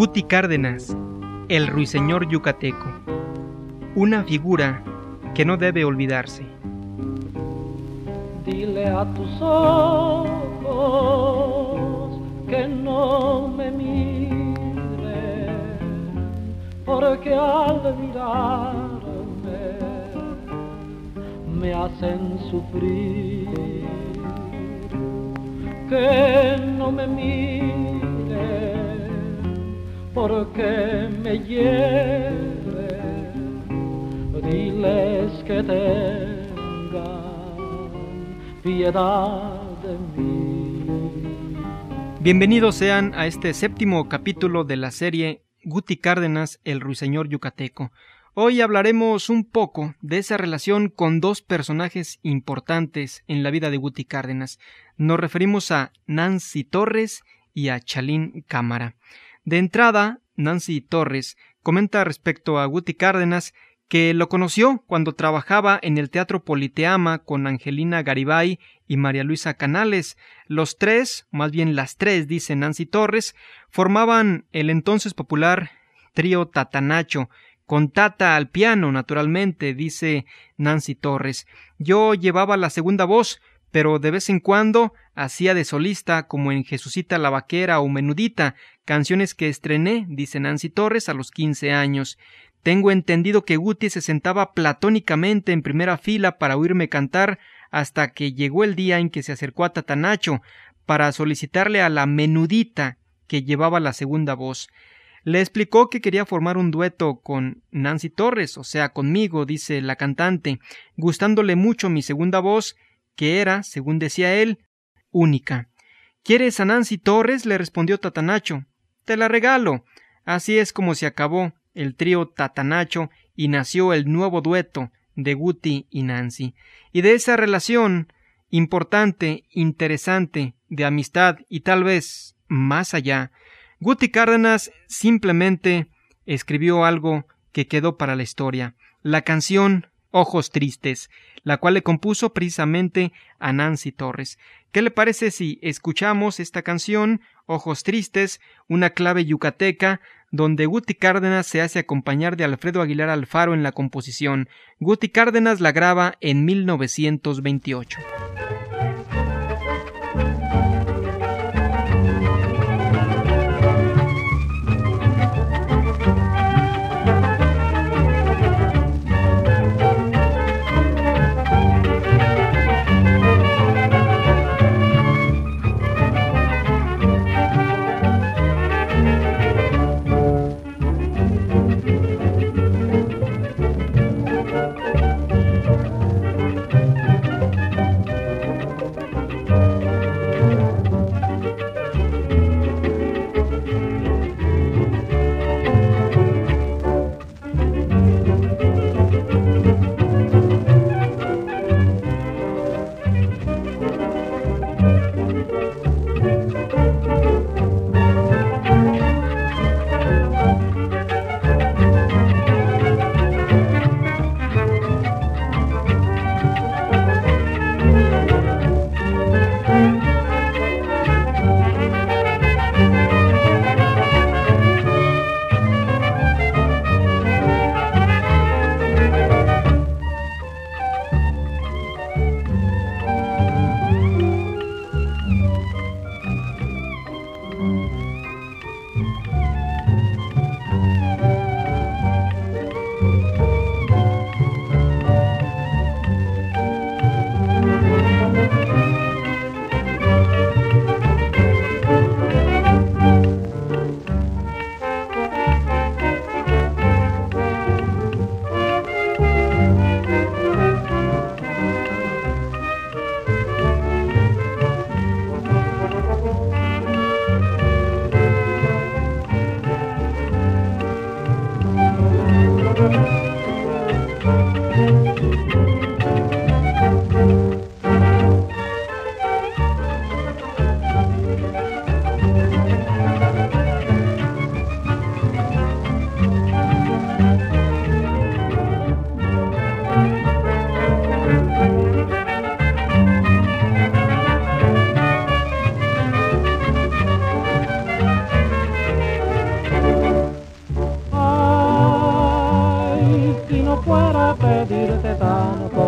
Guti Cárdenas, el ruiseñor yucateco, una figura que no debe olvidarse. Dile a tus ojos que no me porque al mirarme me hacen sufrir. Que no me miren, porque me hieren. Diles que tengan piedad de mí. Bienvenidos sean a este séptimo capítulo de la serie Guti Cárdenas, el ruiseñor yucateco. Hoy hablaremos un poco de esa relación con dos personajes importantes en la vida de Guti Cárdenas. Nos referimos a Nancy Torres y a Chalín Cámara. De entrada, Nancy Torres comenta respecto a Guti Cárdenas que lo conoció cuando trabajaba en el Teatro Politeama con Angelina Garibay y María Luisa Canales. Los tres, más bien las tres, dice Nancy Torres, formaban el entonces popular trío Tatanacho, con Tata al piano, naturalmente, dice Nancy Torres. Yo llevaba la segunda voz, pero de vez en cuando hacía de solista como en Jesucita la Vaquera o Menudita, canciones que estrené, dice Nancy Torres, a los quince años. Tengo entendido que Guti se sentaba platónicamente en primera fila para oírme cantar hasta que llegó el día en que se acercó a Tatanacho para solicitarle a la menudita que llevaba la segunda voz. Le explicó que quería formar un dueto con Nancy Torres, o sea, conmigo, dice la cantante, gustándole mucho mi segunda voz, que era, según decía él, única. ¿Quieres a Nancy Torres? le respondió Tatanacho. Te la regalo. Así es como se acabó el trío Tatanacho y nació el nuevo dueto de Guti y Nancy. Y de esa relación importante, interesante, de amistad y tal vez más allá, Guti Cárdenas simplemente escribió algo que quedó para la historia, la canción Ojos Tristes, la cual le compuso precisamente a Nancy Torres. ¿Qué le parece si escuchamos esta canción, Ojos Tristes, una clave yucateca, donde Guti Cárdenas se hace acompañar de Alfredo Aguilar Alfaro en la composición? Guti Cárdenas la graba en 1928. Música fuera a pedirte tanto,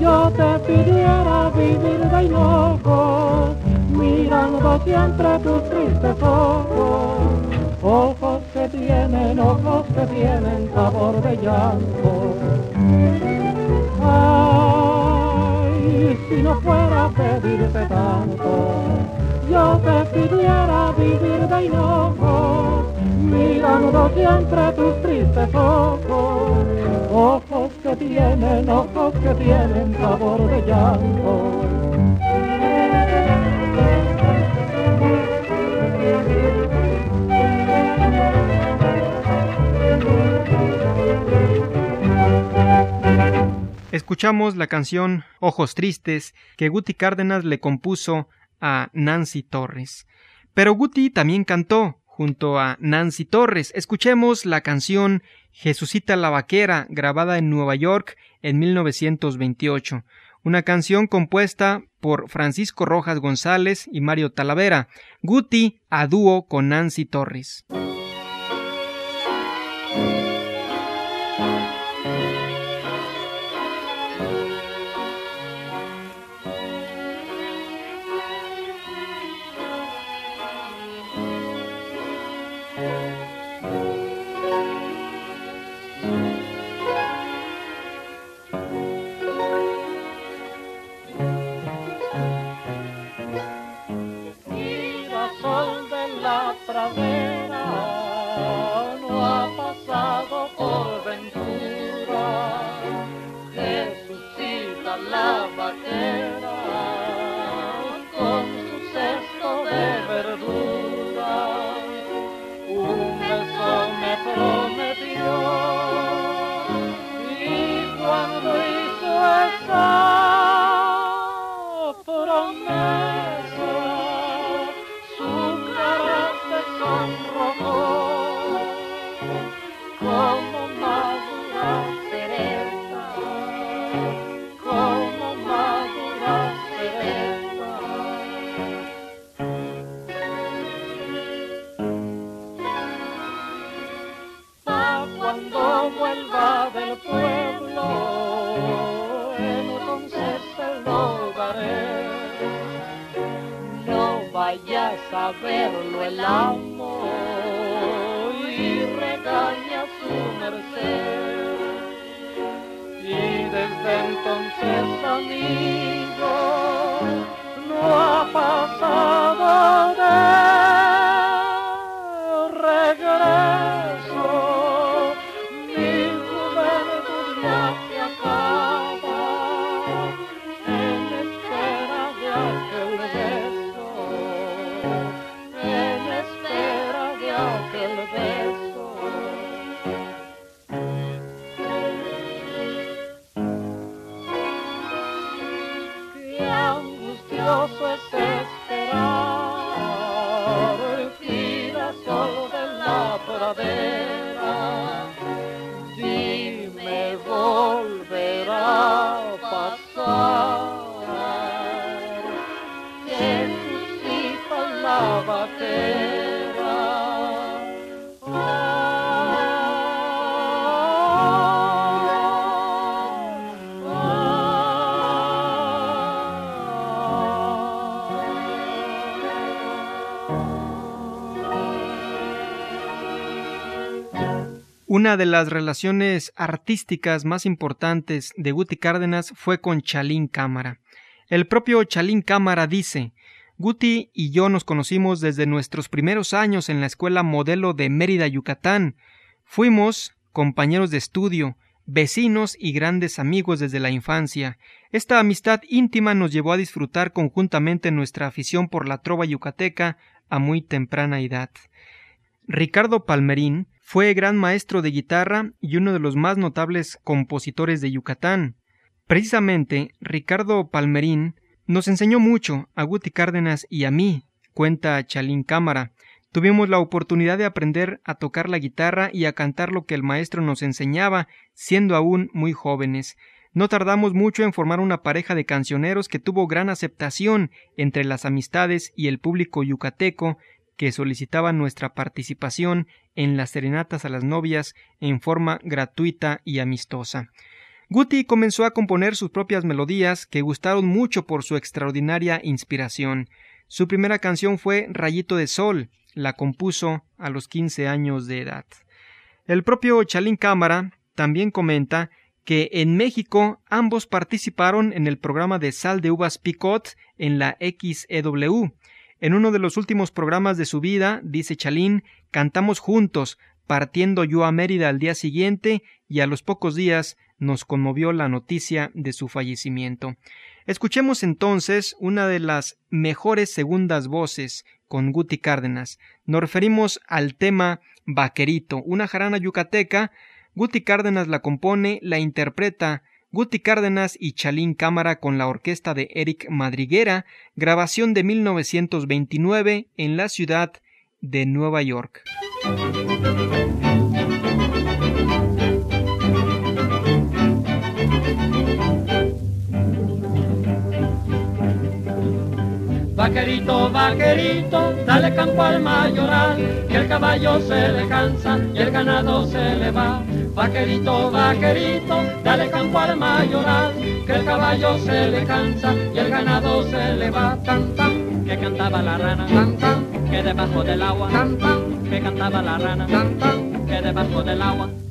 yo te pidiera vivir de loco, mirando siempre tus tristes ojos, ojos que tienen, ojos que tienen sabor de llanto. Ay, si no fuera a pedirte tanto, yo te pidiera vivir de loco, mirando siempre tus tristes ojos tienen, ojos que tienen sabor de llanto. Escuchamos la canción Ojos Tristes que Guti Cárdenas le compuso a Nancy Torres. Pero Guti también cantó junto a Nancy Torres. Escuchemos la canción Jesucita la Vaquera, grabada en Nueva York en 1928. Una canción compuesta por Francisco Rojas González y Mario Talavera. Guti a dúo con Nancy Torres. Saberlo el amo y regaña su merced. Y desde entonces, amigo, no ha pasado that I Una de las relaciones artísticas más importantes de Guti Cárdenas fue con Chalín Cámara. El propio Chalín Cámara dice Guti y yo nos conocimos desde nuestros primeros años en la escuela modelo de Mérida, Yucatán. Fuimos compañeros de estudio, vecinos y grandes amigos desde la infancia. Esta amistad íntima nos llevó a disfrutar conjuntamente nuestra afición por la trova yucateca a muy temprana edad. Ricardo Palmerín fue gran maestro de guitarra y uno de los más notables compositores de Yucatán. Precisamente, Ricardo Palmerín nos enseñó mucho a Guti Cárdenas y a mí, cuenta Chalín Cámara. Tuvimos la oportunidad de aprender a tocar la guitarra y a cantar lo que el maestro nos enseñaba, siendo aún muy jóvenes. No tardamos mucho en formar una pareja de cancioneros que tuvo gran aceptación entre las amistades y el público yucateco que solicitaban nuestra participación en las serenatas a las novias en forma gratuita y amistosa. Guti comenzó a componer sus propias melodías que gustaron mucho por su extraordinaria inspiración. Su primera canción fue Rayito de Sol, la compuso a los 15 años de edad. El propio Chalín Cámara también comenta que en México ambos participaron en el programa de Sal de Uvas Picot en la XEW. En uno de los últimos programas de su vida, dice Chalín, cantamos juntos, partiendo yo a Mérida al día siguiente y a los pocos días nos conmovió la noticia de su fallecimiento. Escuchemos entonces una de las mejores segundas voces con Guti Cárdenas. Nos referimos al tema Vaquerito, una jarana yucateca. Guti Cárdenas la compone, la interpreta Guti Cárdenas y Chalín Cámara con la orquesta de Eric Madriguera, grabación de 1929 en la ciudad de Nueva York. Vaquerito, vaquerito, dale campo al mayoral, que el caballo se le cansa y el ganado se le va. Vaquerito, vaquerito, dale campo al mayoral, que el caballo se le cansa y el ganado se le va. Tan tan, que cantaba la rana, tan tan, que debajo del agua, tan tan, que cantaba la rana, tan tan, que debajo del agua.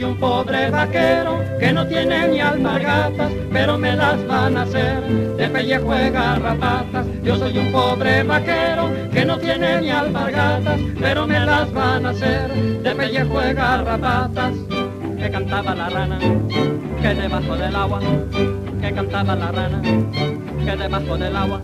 Soy un pobre vaquero que no tiene ni alpargatas, pero me las van a hacer de pellejo de garrapatas. Yo soy un pobre vaquero que no tiene ni alpargatas, pero me las van a hacer de pellejo de garrapatas. Que cantaba la rana, que debajo del agua, que cantaba la rana, que debajo del agua.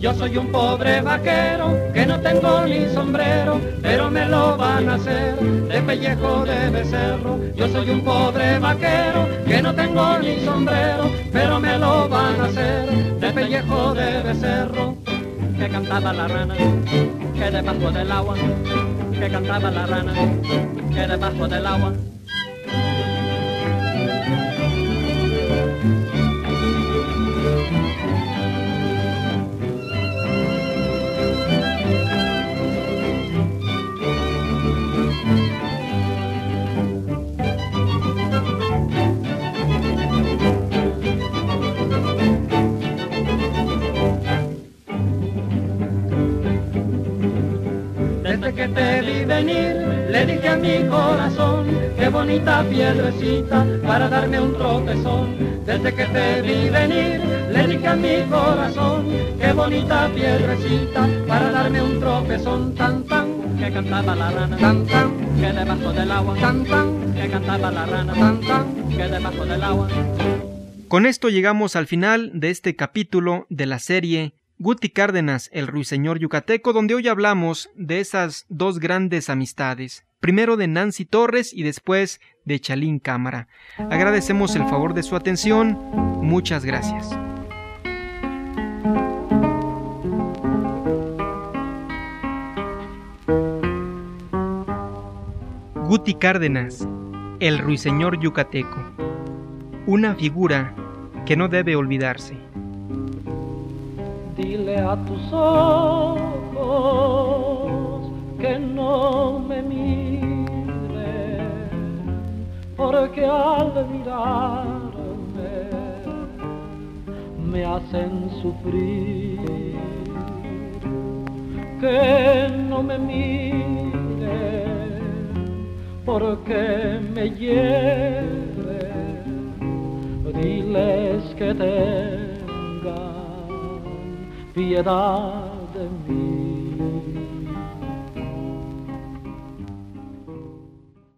Yo soy un pobre vaquero que no tengo ni sombrero, pero me lo van a hacer de pellejo de becerro. Yo soy un pobre vaquero que no tengo ni sombrero, pero me lo van a hacer de pellejo de becerro. Que cantaba la rana, que debajo del agua, que cantaba la rana, que debajo del agua. A mi corazón, qué bonita piedrecita para darme un tropezón. Desde que te vi venir, le dije a mi corazón, qué bonita piedrecita para darme un tropezón. Tan tan, que cantaba la rana, tan tan, que debajo del agua, tan tan, que cantaba la rana, tan tan, que debajo del agua. Con esto llegamos al final de este capítulo de la serie Guti Cárdenas, el ruiseñor yucateco, donde hoy hablamos de esas dos grandes amistades, primero de Nancy Torres y después de Chalín Cámara. Agradecemos el favor de su atención, muchas gracias. Guti Cárdenas, el ruiseñor yucateco, una figura que no debe olvidarse. A tus ojos que no me miren, porque al mirarme me hacen sufrir. Que no me miren, porque me hieren. Diles que tengan piedad de mí.